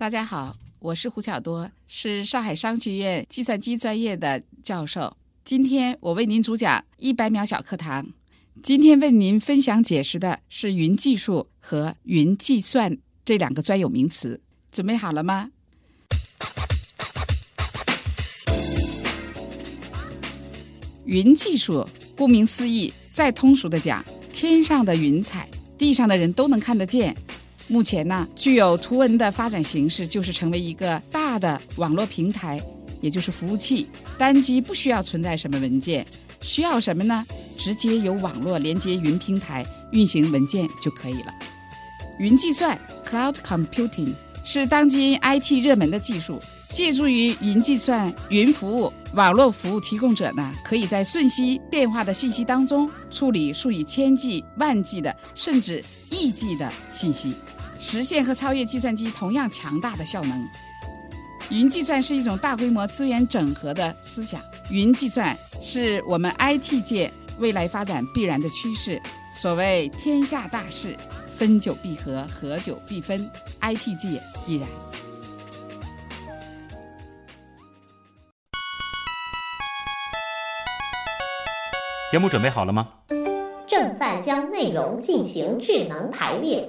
大家好，我是胡巧多，是上海商学院计算机专业的教授。今天我为您主讲一百秒小课堂。今天为您分享解释的是云技术和云计算这两个专有名词。准备好了吗？云技术顾名思义，再通俗的讲，天上的云彩，地上的人都能看得见。目前呢，具有图文的发展形式就是成为一个大的网络平台，也就是服务器。单机不需要存在什么文件，需要什么呢？直接由网络连接云平台运行文件就可以了。云计算 （Cloud Computing） 是当今 IT 热门的技术。借助于云计算、云服务、网络服务提供者呢，可以在瞬息变化的信息当中处理数以千计、万计的甚至亿计的信息。实现和超越计算机同样强大的效能。云计算是一种大规模资源整合的思想。云计算是我们 IT 界未来发展必然的趋势。所谓天下大势，分久必合，合久必分，IT 界亦然。节目准备好了吗？正在将内容进行智能排列。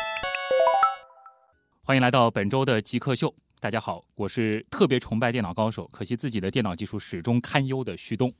欢迎来到本周的极客秀。大家好，我是特别崇拜电脑高手，可惜自己的电脑技术始终堪忧的徐东。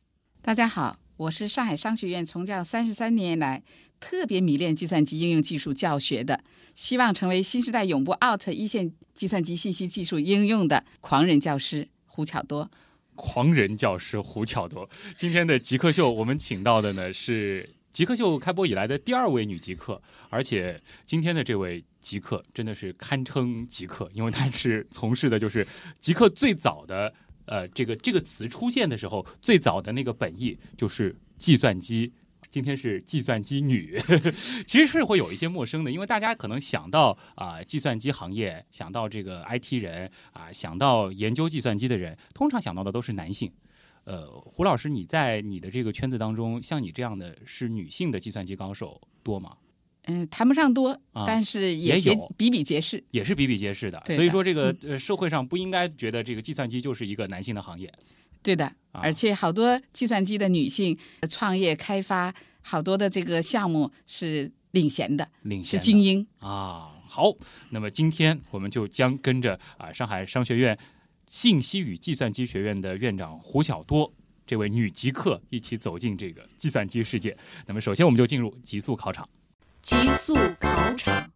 大家好，我是上海商学院从教三十三年来特别迷恋计算机应用技术教学的，希望成为新时代永不 out 一线计算机信息技术应用的狂人教师胡巧多。狂人教师胡巧多，今天的极客秀我们请到的呢是。极客秀开播以来的第二位女极客，而且今天的这位极客真的是堪称极客，因为她是从事的就是极客最早的呃这个这个词出现的时候最早的那个本意就是计算机。今天是计算机女，其实是会有一些陌生的，因为大家可能想到啊计算机行业，想到这个 IT 人啊，想到研究计算机的人，通常想到的都是男性。呃，胡老师，你在你的这个圈子当中，像你这样的是女性的计算机高手多吗？嗯，谈不上多，但是也有比比皆是，也是比比皆是的。所以说，这个呃社会上不应该觉得这个计算机就是一个男性的行业。对的，而且好多计算机的女性创业开发，好多的这个项目是领衔的，领先是精英啊。好，那么今天我们就将跟着啊上海商学院。信息与计算机学院的院长胡晓多，这位女极客一起走进这个计算机世界。那么，首先我们就进入极速考场。极速考场。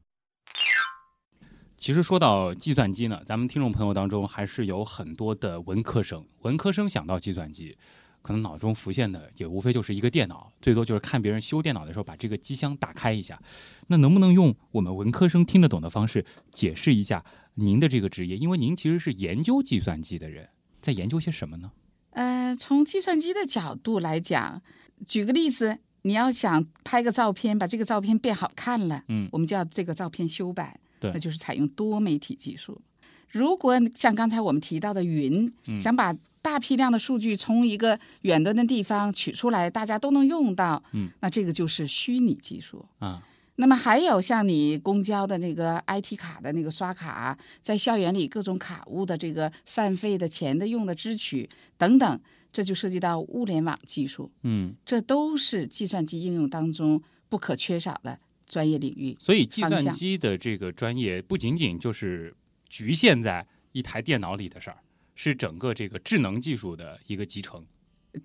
其实说到计算机呢，咱们听众朋友当中还是有很多的文科生。文科生想到计算机，可能脑中浮现的也无非就是一个电脑，最多就是看别人修电脑的时候把这个机箱打开一下。那能不能用我们文科生听得懂的方式解释一下？您的这个职业，因为您其实是研究计算机的人，在研究些什么呢？呃，从计算机的角度来讲，举个例子，你要想拍个照片，把这个照片变好看了，嗯，我们就要这个照片修版，对，那就是采用多媒体技术。如果像刚才我们提到的云，想把大批量的数据从一个远端的地方取出来，大家都能用到，嗯，那这个就是虚拟技术啊。那么还有像你公交的那个 IT 卡的那个刷卡，在校园里各种卡物的这个饭费的钱的用的支取等等，这就涉及到物联网技术。嗯，这都是计算机应用当中不可缺少的专业领域。所以，计算机的这个专业不仅仅就是局限在一台电脑里的事儿，是整个这个智能技术的一个集成。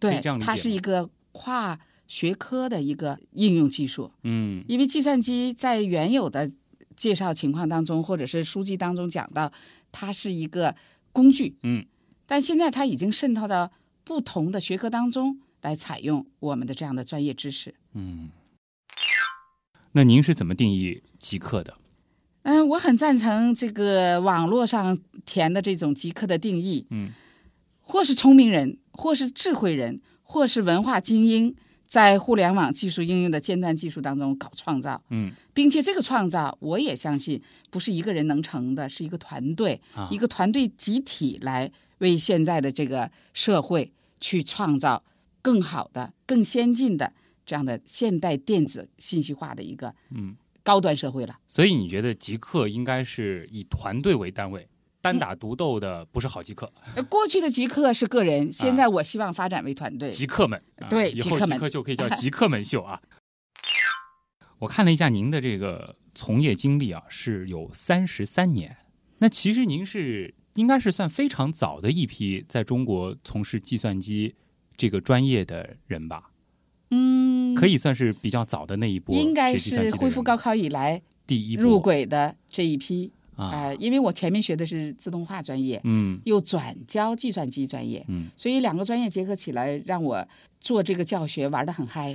对，这样它是一个跨。学科的一个应用技术，嗯，因为计算机在原有的介绍情况当中，或者是书籍当中讲到，它是一个工具，嗯，但现在它已经渗透到不同的学科当中来采用我们的这样的专业知识，嗯。那您是怎么定义极客的？嗯，我很赞成这个网络上填的这种极客的定义，嗯，或是聪明人，或是智慧人，或是文化精英，在互联网技术应用的尖端技术当中搞创造，嗯，并且这个创造，我也相信不是一个人能成的，是一个团队，啊。一个团队集体来为现在的这个社会去创造更好的、更先进的这样的现代电子信息化的一个嗯。高端社会了。所以你觉得极客应该是以团队为单位，单打独斗的不是好极客，呃过去的极客是个人，现在我希望发展为团队。极客们，啊对以后极客们极客秀可以叫 极客们秀啊。我看了一下您的这个从业经历啊，是有三十三年。那其实您是应该是算非常早的一批在中国从事计算机这个专业的人吧？嗯，可以算是比较早的那一波应该是恢复高考以来第一波入轨的这一批啊，呃，因为我前面学的是自动化专业，嗯又转教计算机专业，嗯，所以两个专业结合起来，让我做这个教学玩得很嗨。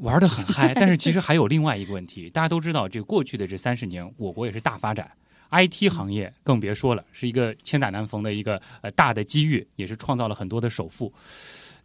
玩的很嗨。但是其实还有另外一个问题，大家都知道，这过去的这三十年，我国也是大发展。IT 行业更别说了，是一个千载难逢的一个呃大的机遇，也是创造了很多的首富。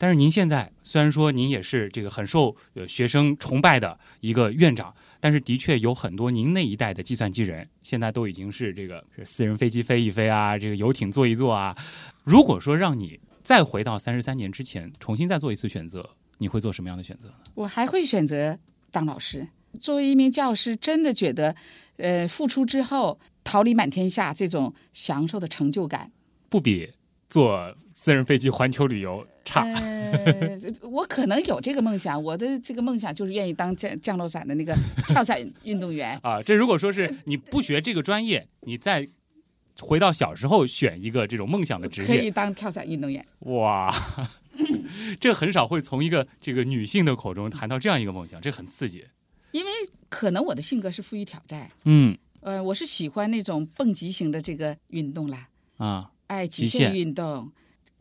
但是您现在虽然说您也是这个很受呃学生崇拜的一个院长，但是的确有很多您那一代的计算机人，现在都已经是这个是私人飞机飞一飞啊，这个游艇坐一坐啊。如果说让你再回到三十三年之前，重新再做一次选择，你会做什么样的选择呢？我还会选择当老师。作为一名教师，真的觉得，呃，付出之后桃李满天下这种享受的成就感，不比坐私人飞机环球旅游差。呃，我可能有这个梦想，我的这个梦想就是愿意当降降落伞的那个 跳伞运动员。啊，这如果说是你不学这个专业，你再回到小时候选一个这种梦想的职业可以，当跳伞运动员。哇，这很少会从一个这个女性的口中谈到这样一个梦想，这很刺激。因为可能我的性格是富于挑战，嗯呃，我是喜欢那种蹦极型的这个运动啦，啊哎，极限运动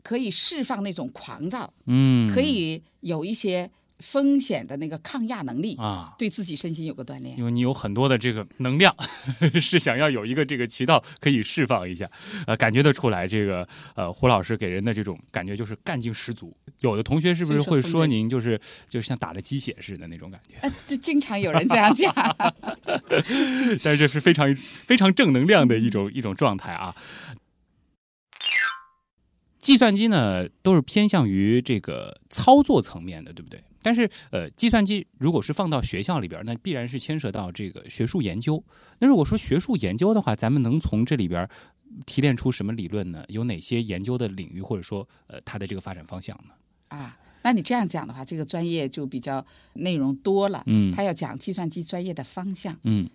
可以释放那种狂躁，嗯，可以有一些风险的那个抗压能力，啊。对自己身心有个锻炼。因为你有很多的这个能量，是想要有一个这个渠道可以释放一下，呃，感觉得出来，这个呃胡老师给人的这种感觉就是干劲十足。有的同学是不是会说您就是就像打了鸡血似的那种感觉？呃，就经常有人这样讲。但是这是非常非常正能量的一种一种状态啊。计算机呢，都是偏向于这个操作层面的，对不对？但是，呃，计算机如果是放到学校里边，那必然是牵涉到这个学术研究。那如果说学术研究的话，咱们能从这里边提炼出什么理论呢？有哪些研究的领域，或者说，呃，它的这个发展方向呢？啊，那你这样讲的话，这个专业就比较内容多了。嗯他要讲计算机专业的方向，嗯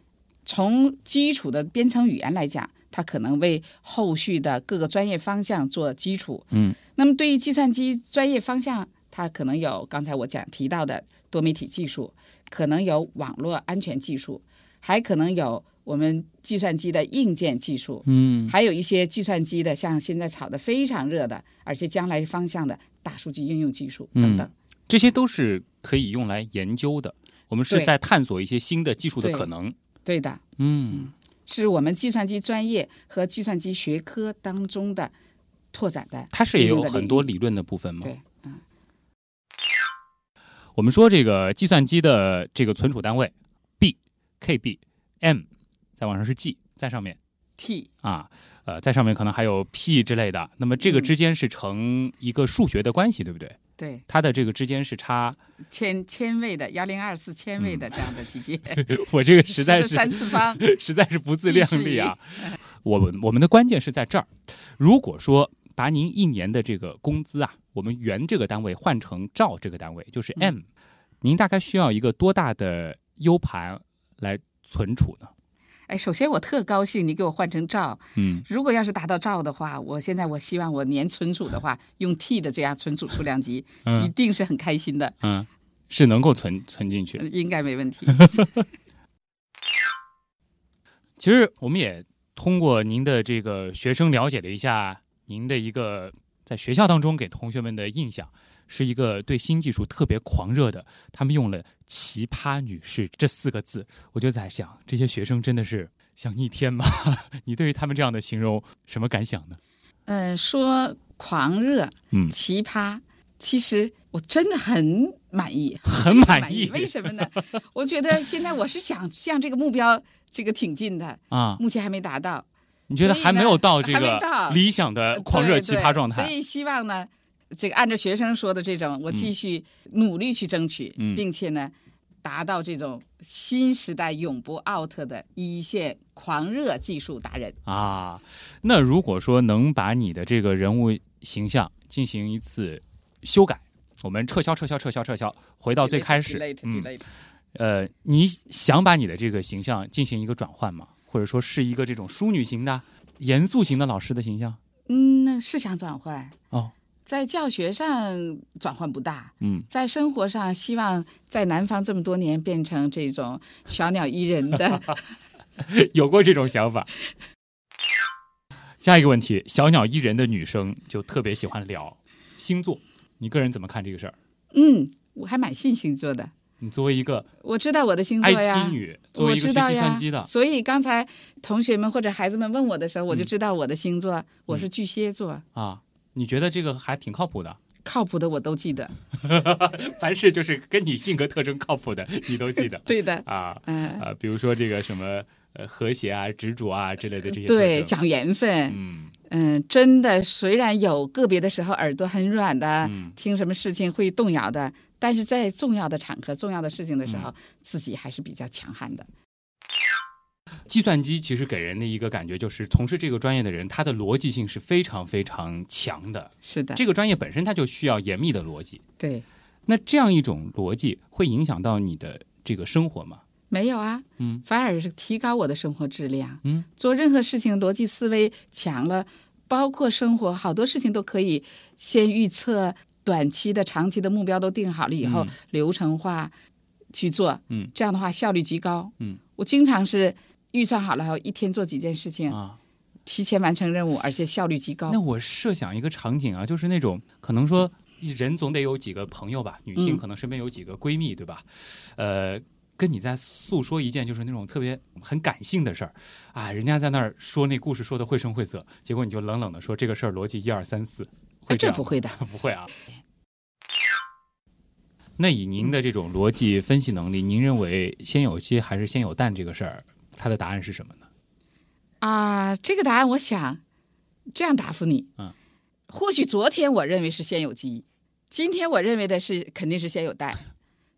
从基础的编程语言来讲，它可能为后续的各个专业方向做基础。嗯那么对于计算机专业方向，它可能有刚才我讲提到的多媒体技术，可能有网络安全技术，还可能有我们计算机的硬件技术，嗯还有一些计算机的，像现在炒得非常热的，而且将来方向的大数据应用技术等等。这些都是可以用来研究的。我们是在探索一些新的技术的可能。对的，嗯是我们计算机专业和计算机学科当中的拓展的。它是也有很多理论的部分吗？对，嗯，我们说这个计算机的这个存储单位 B、KB、M，在往上是 G，在上面 T 啊，呃，在上面可能还有 P 之类的。那么这个之间是成一个数学的关系，对不对？对它的这个之间是差，千千位的幺零二四千位的这样的级别，我这个实在是三次方。实在是不自量力啊！我们我们的关键是在这儿。如果说把您一年的这个工资啊，我们元这个单位换成兆这个单位，就是 M，、您大概需要一个多大的 U 盘来存储呢？哎，首先我特高兴你给我换成兆，嗯，如果要是达到兆的话，我现在我希望我年存储的话，用 T 的这样存储数量级，嗯一定是很开心的，嗯，是能够存存进去。应该没问题。其实我们也通过您的这个学生了解了一下您的一个在学校当中给同学们的印象，是一个对新技术特别狂热的，他们用了“奇葩女士”这四个字，我就在想，这些学生真的是想逆天吗？你对于他们这样的形容什么感想呢？嗯，说狂热、嗯，奇葩，其实我真的很满意，很满意为什么呢？我觉得现在我是想向这个目标这个挺进的，啊，目前还没达到。你觉得还没有到这个理想的狂热奇葩状态？对所以希望呢，这个按照学生说的这种，我继续努力去争取，嗯并且呢，达到这种新时代永不 out 的一线狂热技术达人。啊，那如果说能把你的这个人物形象进行一次修改，我们撤销、撤销、撤销、撤销，回到最开始嗯呃，你想把你的这个形象进行一个转换吗？或者说是一个这种淑女型的、严肃型的老师的形象？嗯，那是想转换哦，在教学上转换不大，嗯，在生活上希望在南方这么多年变成这种小鸟依人的。有过这种想法。下一个问题，小鸟依人的女生就特别喜欢聊星座，你个人怎么看这个事儿？嗯，我还蛮信星座的。你作为一个我知道我的星座呀 IT 女，作为我一个学计知道呀，算机的，所以刚才同学们或者孩子们问我的时候，我就嗯知道我的星座，我是巨蟹座，啊，你觉得这个还挺靠谱的？靠谱的我都记得。凡是就是跟你性格特征靠谱的，你都记得。对的，啊嗯、啊，比如说这个什么呃和谐啊、执着啊之类的这些对，讲缘分。嗯。嗯，真的，虽然有个别的时候耳朵很软的，嗯。听什么事情会动摇的，但是在重要的场合、重要的事情的时候，嗯自己还是比较强悍的。计算机其实给人的一个感觉就是，从事这个专业的人，他的逻辑性是非常非常强的。是的，这个专业本身它就需要严密的逻辑。对，那这样一种逻辑会影响到你的这个生活吗？没有啊，嗯，反而是提高我的生活质量。嗯，做任何事情逻辑思维强了，包括生活好多事情都可以先预测短期的、长期的目标都定好了以后，嗯流程化去做。嗯，这样的话效率极高。嗯，我经常是预算好了后，一天做几件事情，啊，提前完成任务，而且效率极高那。我设想一个场景啊，就是那种可能说人总得有几个朋友吧，女性嗯可能身边有几个闺蜜，对吧？呃。跟你在诉说一件就是那种特别很感性的事儿，啊，人家在那儿说那故事说的绘声绘色，结果你就冷冷的说这个事儿逻辑一二三四，这不会的。不会啊。那以您的这种逻辑分析能力，您认为先有鸡还是先有蛋这个事儿，它的答案是什么呢？啊，这个答案我想这样答复你。嗯，或许昨天我认为是先有鸡，今天我认为的是肯定是先有蛋，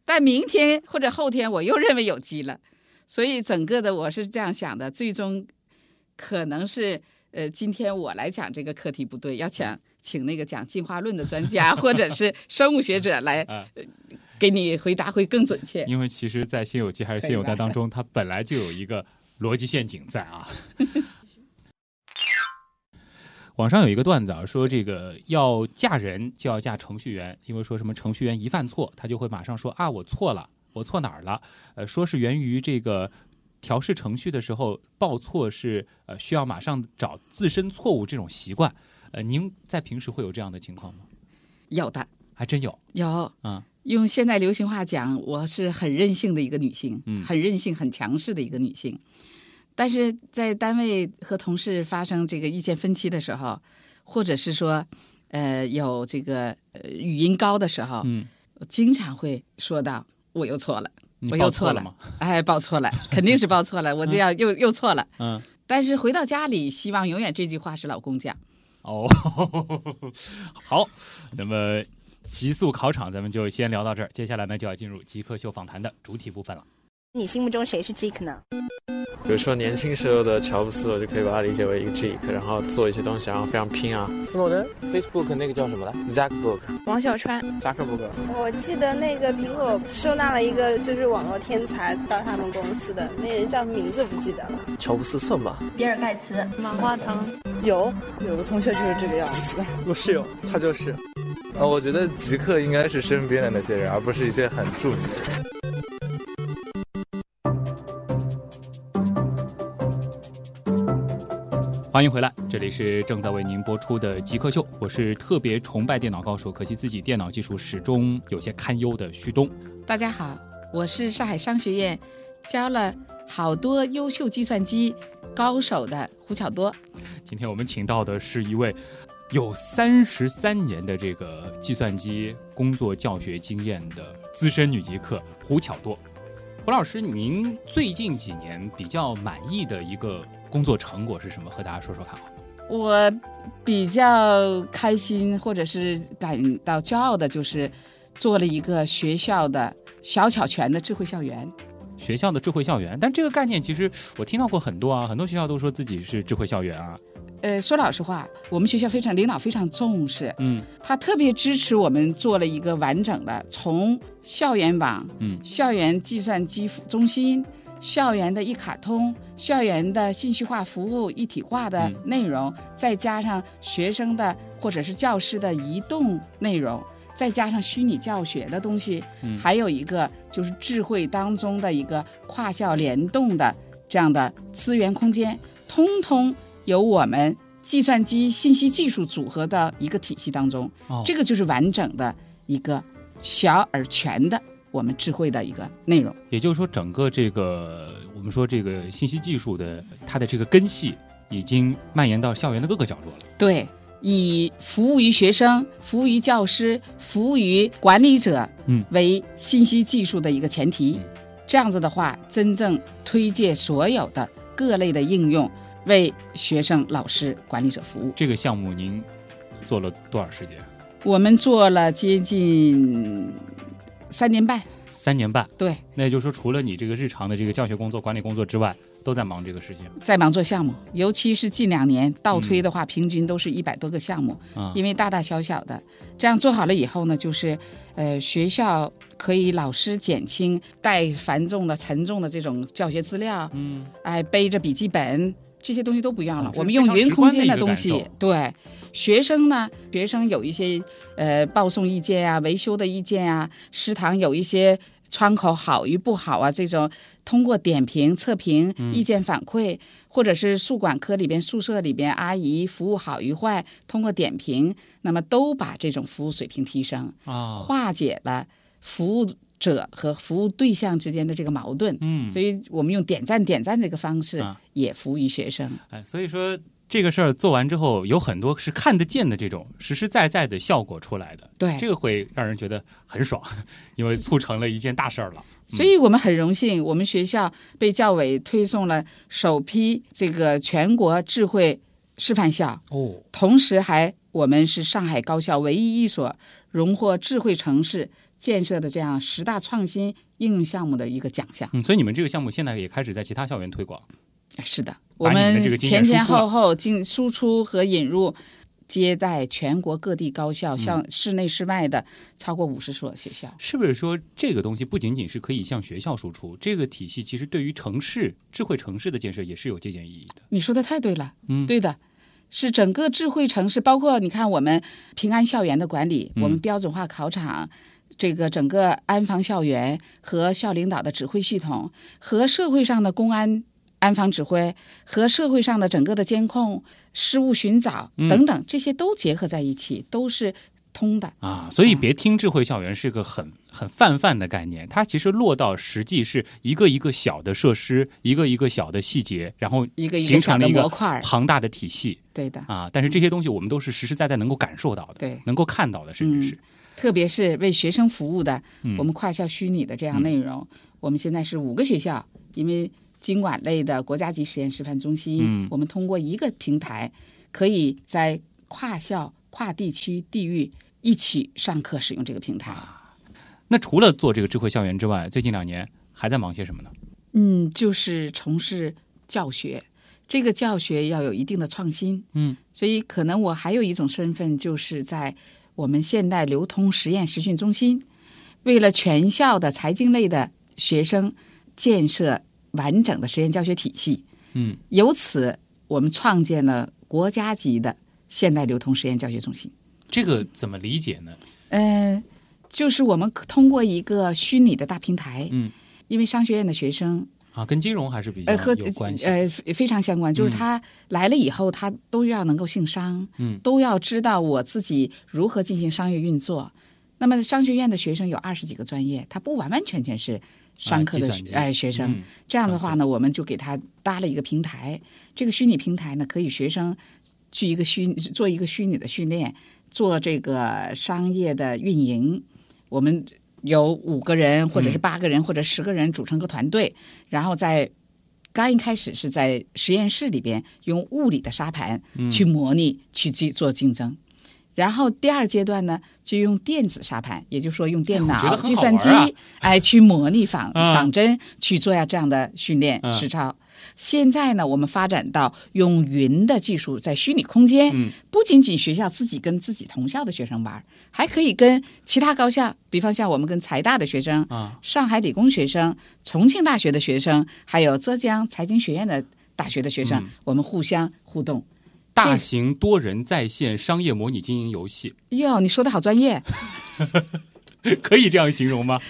但明天或者后天我又认为有鸡了，所以整个的我是这样想的，最终可能是呃，今天我来讲这个课题不对，要讲请那个讲进化论的专家 或者是生物学者来、给你回答会更准确。因为其实，在先有鸡还是先有蛋当中，它本来就有一个逻辑陷阱在啊。网上有一个段子啊，说这个要嫁人就要嫁程序员，因为说什么程序员一犯错，他就会马上说啊我错了，我错哪儿了？呃，说是源于这个调试程序的时候报错是呃需要马上找自身错误这种习惯。呃，您在平时会有这样的情况吗？有的还真有有，啊，用现在流行话讲，我是很任性的一个女性，嗯很任性、很强势的一个女性。但是在单位和同事发生这个意见分歧的时候，或者是说，呃，有这个呃语音高的时候，嗯，我经常会说到我又错了，我又错了吗？哎，报错了，肯定是报错了，我就要又又错了。嗯。但是回到家里，希望永远这句话是老公讲。哦，好，那么极速考场咱们就先聊到这儿，接下来呢就要进入极客秀访谈的主体部分了。你心目中谁是 Jake 呢？比如说年轻时候的乔布斯，我就可以把它理解为一个 geek，然后做一些东西，然后非常拼啊。斯诺登，Facebook 那个叫什么来？Zuckerberg，王小川，扎克伯格。我记得那个苹果收纳了一个就是网络天才到他们公司的那人叫名字不记得了。乔布斯算吧。比尔盖茨，马化腾。有有个同学就是这个样子。我室友，他就是。呃，我觉得极客应该是身边的那些人，而不是一些很著名的人。欢欢迎回来，这里是正在为您播出的极客秀，我是特别崇拜电脑高手，可惜自己电脑技术始终有些堪忧的旭东。大家好，我是上海商学院教了好多优秀计算机高手的胡巧多。今天我们请到的是一位有三十三年的这个计算机工作教学经验的资深女极客胡巧多。胡老师，您最近几年比较满意的一个工作成果是什么？和大家说说看好吗？我比较开心或者是感到骄傲的，就是做了一个学校的小巧全的智慧校园。学校的智慧校园，但这个概念其实我听到过很多啊，很多学校都说自己是智慧校园啊。呃，说老实话，我们学校非常领导非常重视，嗯，他特别支持我们做了一个完整的从校园网、嗯，校园计算机中心、校园的一卡通、校园的信息化服务一体化的内容，再加上学生的或者是教师的移动内容，再加上虚拟教学的东西，嗯还有一个就是智慧当中的一个跨校联动的这样的资源空间，通通。由我们计算机信息技术组合的一个体系当中，哦、这个就是完整的一个小而全的我们智慧的一个内容。也就是说，整个这个我们说这个信息技术的它的这个根系已经蔓延到校园的各个角落了。对，以服务于学生、服务于教师、服务于管理者，嗯，为信息技术的一个前提。嗯、这样子的话，真正推介所有的各类的应用。为学生、老师、管理者服务。这个项目您做了多少时间？我们做了接近三年半。三年半，对。那也就是说，除了你这个日常的这个教学工作、管理工作之外，都在忙这个事情。在忙做项目，尤其是近两年倒推的话，嗯、平均都是一百多个项目。啊，因为大大小小的，这样做好了以后呢，就是呃，学校可以老师减轻带繁重的、沉重的这种教学资料。嗯，哎，背着笔记本。这些东西都不一样了，啊、我们用云空间的东西。对，学生呢，学生有一些呃报送意见啊、维修的意见啊，食堂有一些窗口好与不好啊，这种通过点评、测评、意见反馈，嗯、或者是宿管科里边、宿舍里边阿姨服务好与坏，通过点评，那么都把这种服务水平提升啊，化解了服务。者和服务对象之间的这个矛盾，嗯，所以我们用点赞点赞这个方式啊也服务于学生。哎，所以说这个事儿做完之后，有很多是看得见的这种实实在在的效果出来的，对，这个会让人觉得很爽，因为促成了一件大事儿了。所以我们很荣幸，我们学校被教委推送了首批这个全国智慧示范校，哦，同时还我们是上海高校唯一一所荣获智慧城市。建设的这样十大创新应用项目的一个奖项，嗯，所以你们这个项目现在也开始在其他校园推广。是的，我们前前后后进输出和引入，接待全国各地高校，像室内室外的超过五十所学校。是不是说这个东西不仅仅是可以向学校输出，这个体系其实对于城市智慧城市的建设也是有借鉴意义的？你说的太对了，嗯，对的。是整个智慧城市，包括你看我们平安校园的管理，嗯、我们标准化考场。这个整个安防校园和校领导的指挥系统，和社会上的公安安防指挥，和社会上的整个的监控、失物寻找等等，这些都结合在一起，都是通的啊。所以别听智慧校园是个很很泛泛的概念，它其实落到实际是一个一个小的设施，一个一个小的细节，然后一个形成了一个模块庞大的体系。对的啊，但是这些东西我们都是实实在在能够感受到的，对，能够看到的，甚至是。嗯特别是为学生服务的，嗯我们跨校虚拟的这样内容，我们现在是五个学校，因为经管类的国家级实验示范中心，嗯我们通过一个平台，可以在跨校、跨地区、地域一起上课使用这个平台。那除了做这个智慧校园之外，最近两年还在忙些什么呢？嗯，就是从事教学，这个教学要有一定的创新。嗯，所以可能我还有一种身份，就是在我们现代流通实验实训中心，为了全校的财经类的学生建设完整的实验教学体系。嗯，由此我们创建了国家级的现代流通实验教学中心。这个怎么理解呢？嗯、就是我们通过一个虚拟的大平台，嗯，因为商学院的学生啊，跟金融还是比较有关系。呃非非常相关，就是嗯他来了以后，他都要能够姓商，嗯都要知道我自己如何进行商业运作。那么商学院的学生有二十几个专业，他不完完全全是商科的哎学生。嗯这样的话呢，我们就给他搭了一个平台。这个虚拟平台呢，可以学生去一个虚做一个虚拟的训练，做这个商业的运营。我们有五个人，或者是八个人，或者十个人组成个团队，然后在刚一开始是在实验室里边用物理的沙盘去模拟、去竞做竞争。然后第二阶段呢，就用电子沙盘，也就是说用电脑、计算机哎，去模拟仿啊 仿真，去做下这样的训练嗯。实操。现在呢，我们发展到用云的技术，在虚拟空间，嗯不仅仅学校自己跟自己同校的学生玩，还可以跟其他高校，比方像我们跟财大的学生、啊，上海理工学生、重庆大学的学生，还有浙江财经学院的大学的学生，嗯。我们互相互动。大型多人在线商业模拟经营游戏，哟，你说的好专业，可以这样形容吗？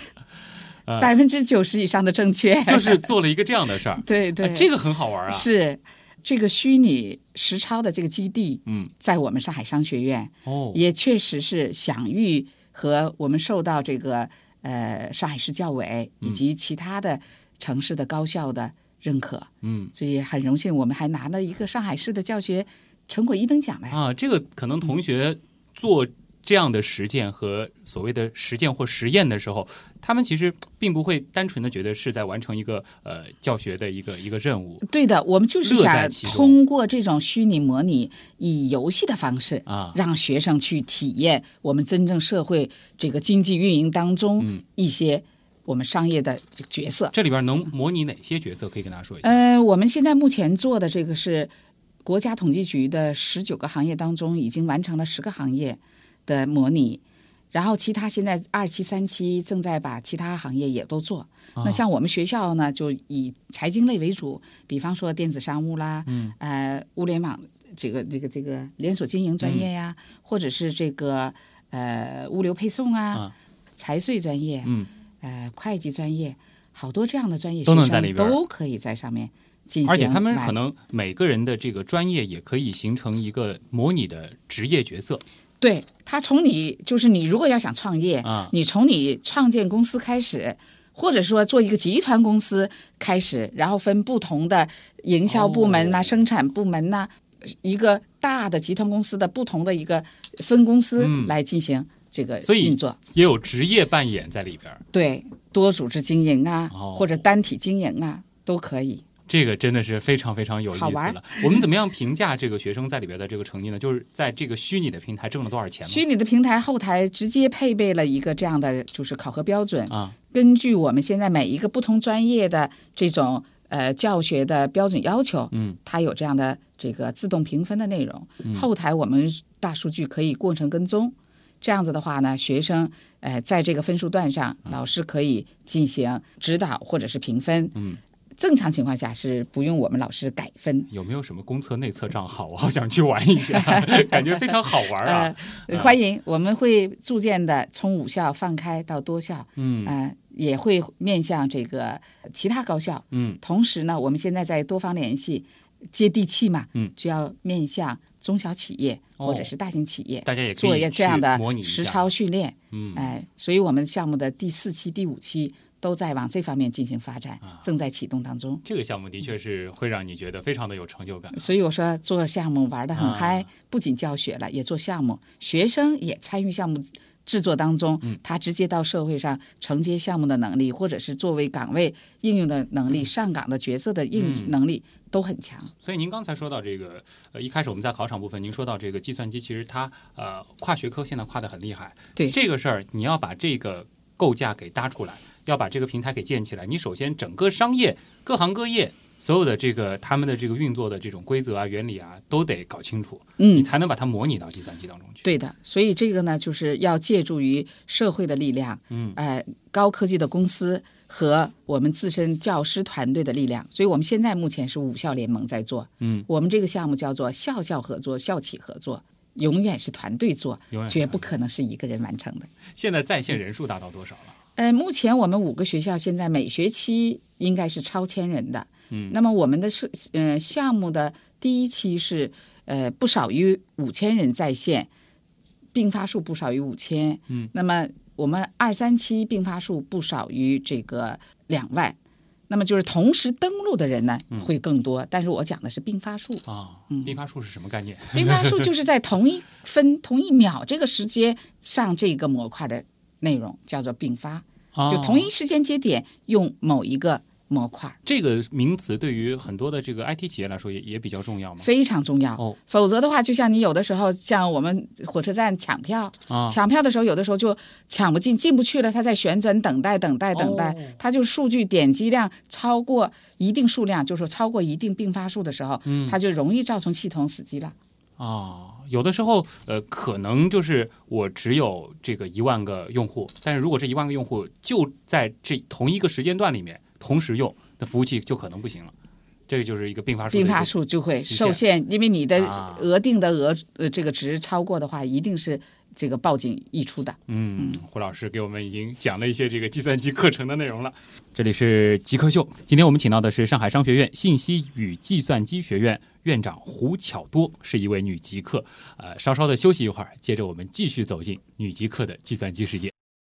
啊百分之九十以上的正确，就是做了一个这样的事儿，对 对，啊这个很好玩啊。是这个虚拟实操的这个基地，嗯，在我们上海商学院，哦，也确实是享誉和我们受到这个呃上海市教委以及其他的城市的高校的认可，嗯。所以很荣幸，我们还拿了一个上海市的教学成果一等奖来。啊，这个可能同学做这样的实践和所谓的实践或实验的时候，他们其实并不会单纯的觉得是在完成一个呃教学的一个一个任务对的，我们就是想通过这种虚拟模拟，以游戏的方式，啊。让学生去体验我们真正社会这个经济运营当中嗯一些我们商业的角色。这里边能模拟哪些角色？可以跟大家说一下。呃，我们现在目前做的这个是国家统计局的十九个行业当中，已经完成了十个行业的模拟。然后其他现在二期、三期正在把其他行业也都做。啊。那像我们学校呢，就以财经类为主，比方说电子商务啦，嗯，呃，物联网这个这个这个连锁经营专业呀，或者是这个呃物流配送啊，啊。财税专业，嗯，呃，会计专业，好多这样的专业都能在里边都可以在上面进行，而且他们可能每个人的这个专业也可以形成一个模拟的职业角色对他从你就是你如果要想创业，啊。你从你创建公司开始，或者说做一个集团公司开始，然后分不同的营销部门呐、哦生产部门呐、一个大的集团公司的不同的一个分公司嗯来进行这个所以运作。也有职业扮演在里边儿，对，多组织经营啊，哦或者单体经营啊，都可以。这个真的是非常非常有意思了。我们怎么样评价这个学生在里边的这个成绩呢？就是在这个虚拟的平台挣了多少钱吗？虚拟的平台后台直接配备了一个这样的就是考核标准，啊，根据我们现在每一个不同专业的这种呃教学的标准要求，嗯，它有这样的这个自动评分的内容。嗯后台我们大数据可以过程跟踪，这样子的话呢，学生呃在这个分数段上，老师可以进行指导或者是评分。嗯。正常情况下是不用我们老师改分，有没有什么公测内测账号？我好想去玩一下，感觉非常好玩啊！呃，欢迎，我们会逐渐的从五校放开到多校，嗯呃，也会面向这个其他高校。嗯同时呢，我们现在在多方联系，接地气嘛，嗯就要面向中小企业哦或者是大型企业，大家也可做以一这样的实操训练。嗯，哎，所以我们项目的第四期、第五期都在往这方面进行发展，啊正在启动当中。这个项目的确是会让你觉得非常的有成就感。所以我说做项目玩得很嗨，啊不仅教学了，也做项目，学生也参与项目制作当中，嗯他直接到社会上承接项目的能力，或者是作为岗位应用的能力、上岗的角色的应嗯能力都很强。所以您刚才说到这个，呃，一开始我们在考场部分，您说到这个计算机，其实它呃跨学科现在跨得很厉害。对这个事儿，你要把这个构架给搭出来，要把这个平台给建起来，你首先整个商业各行各业所有的这个他们的这个运作的这种规则啊、原理啊，都得搞清楚，嗯你嗯，才能把它模拟到计算机当中去。对的。所以这个呢，就是要借助于社会的力量，嗯呃，高科技的公司和我们自身教师团队的力量。所以我们现在目前是五校联盟在做，嗯，我们这个项目叫做校校合作、校企合作。永远是团队做，永远绝不可能是一个人完成的。现在在线人数达到多少了？呃，目前我们五个学校现在每学期应该是超千人的。嗯，那么我们的是呃项目的第一期是呃不少于五千人在线，并发数不少于五千。嗯，那么我们二三期并发数不少于这个两万。那么就是同时登录的人呢会更多，但是我讲的是并发数啊。并发数是什么概念？并发数就是在同一 分同一秒这个时间上这个模块的内容叫做并发，哦、就同一时间节点用某一个模块。这个名词对于很多的这个 IT 企业来说也也比较重要吗？非常重要哦。否则的话，就像你有的时候像我们火车站抢票，啊、抢票的时候有的时候就抢不进，进不去了，它在旋转等待等待等待，哦、它就数据点击量超过一定数量，就是说超过一定并发数的时候，嗯、它就容易造成系统死机了。啊，有的时候，呃，可能就是我只有这个一万个用户，但是如果这一万个用户就在这同一个时间段里面同时用，那服务器就可能不行了。这个就是一个并发数，并发数就会受限，因为你的啊额定的额呃这个值超过的话，一定是这个报警溢出的。嗯，胡老师给我们已经讲了一些这个计算机课程的内容了。这里是极客秀，今天我们请到的是上海商学院信息与计算机学院院长胡巧多，是一位女极客。呃，稍稍的休息一会儿，接着我们继续走进女极客的计算机世界。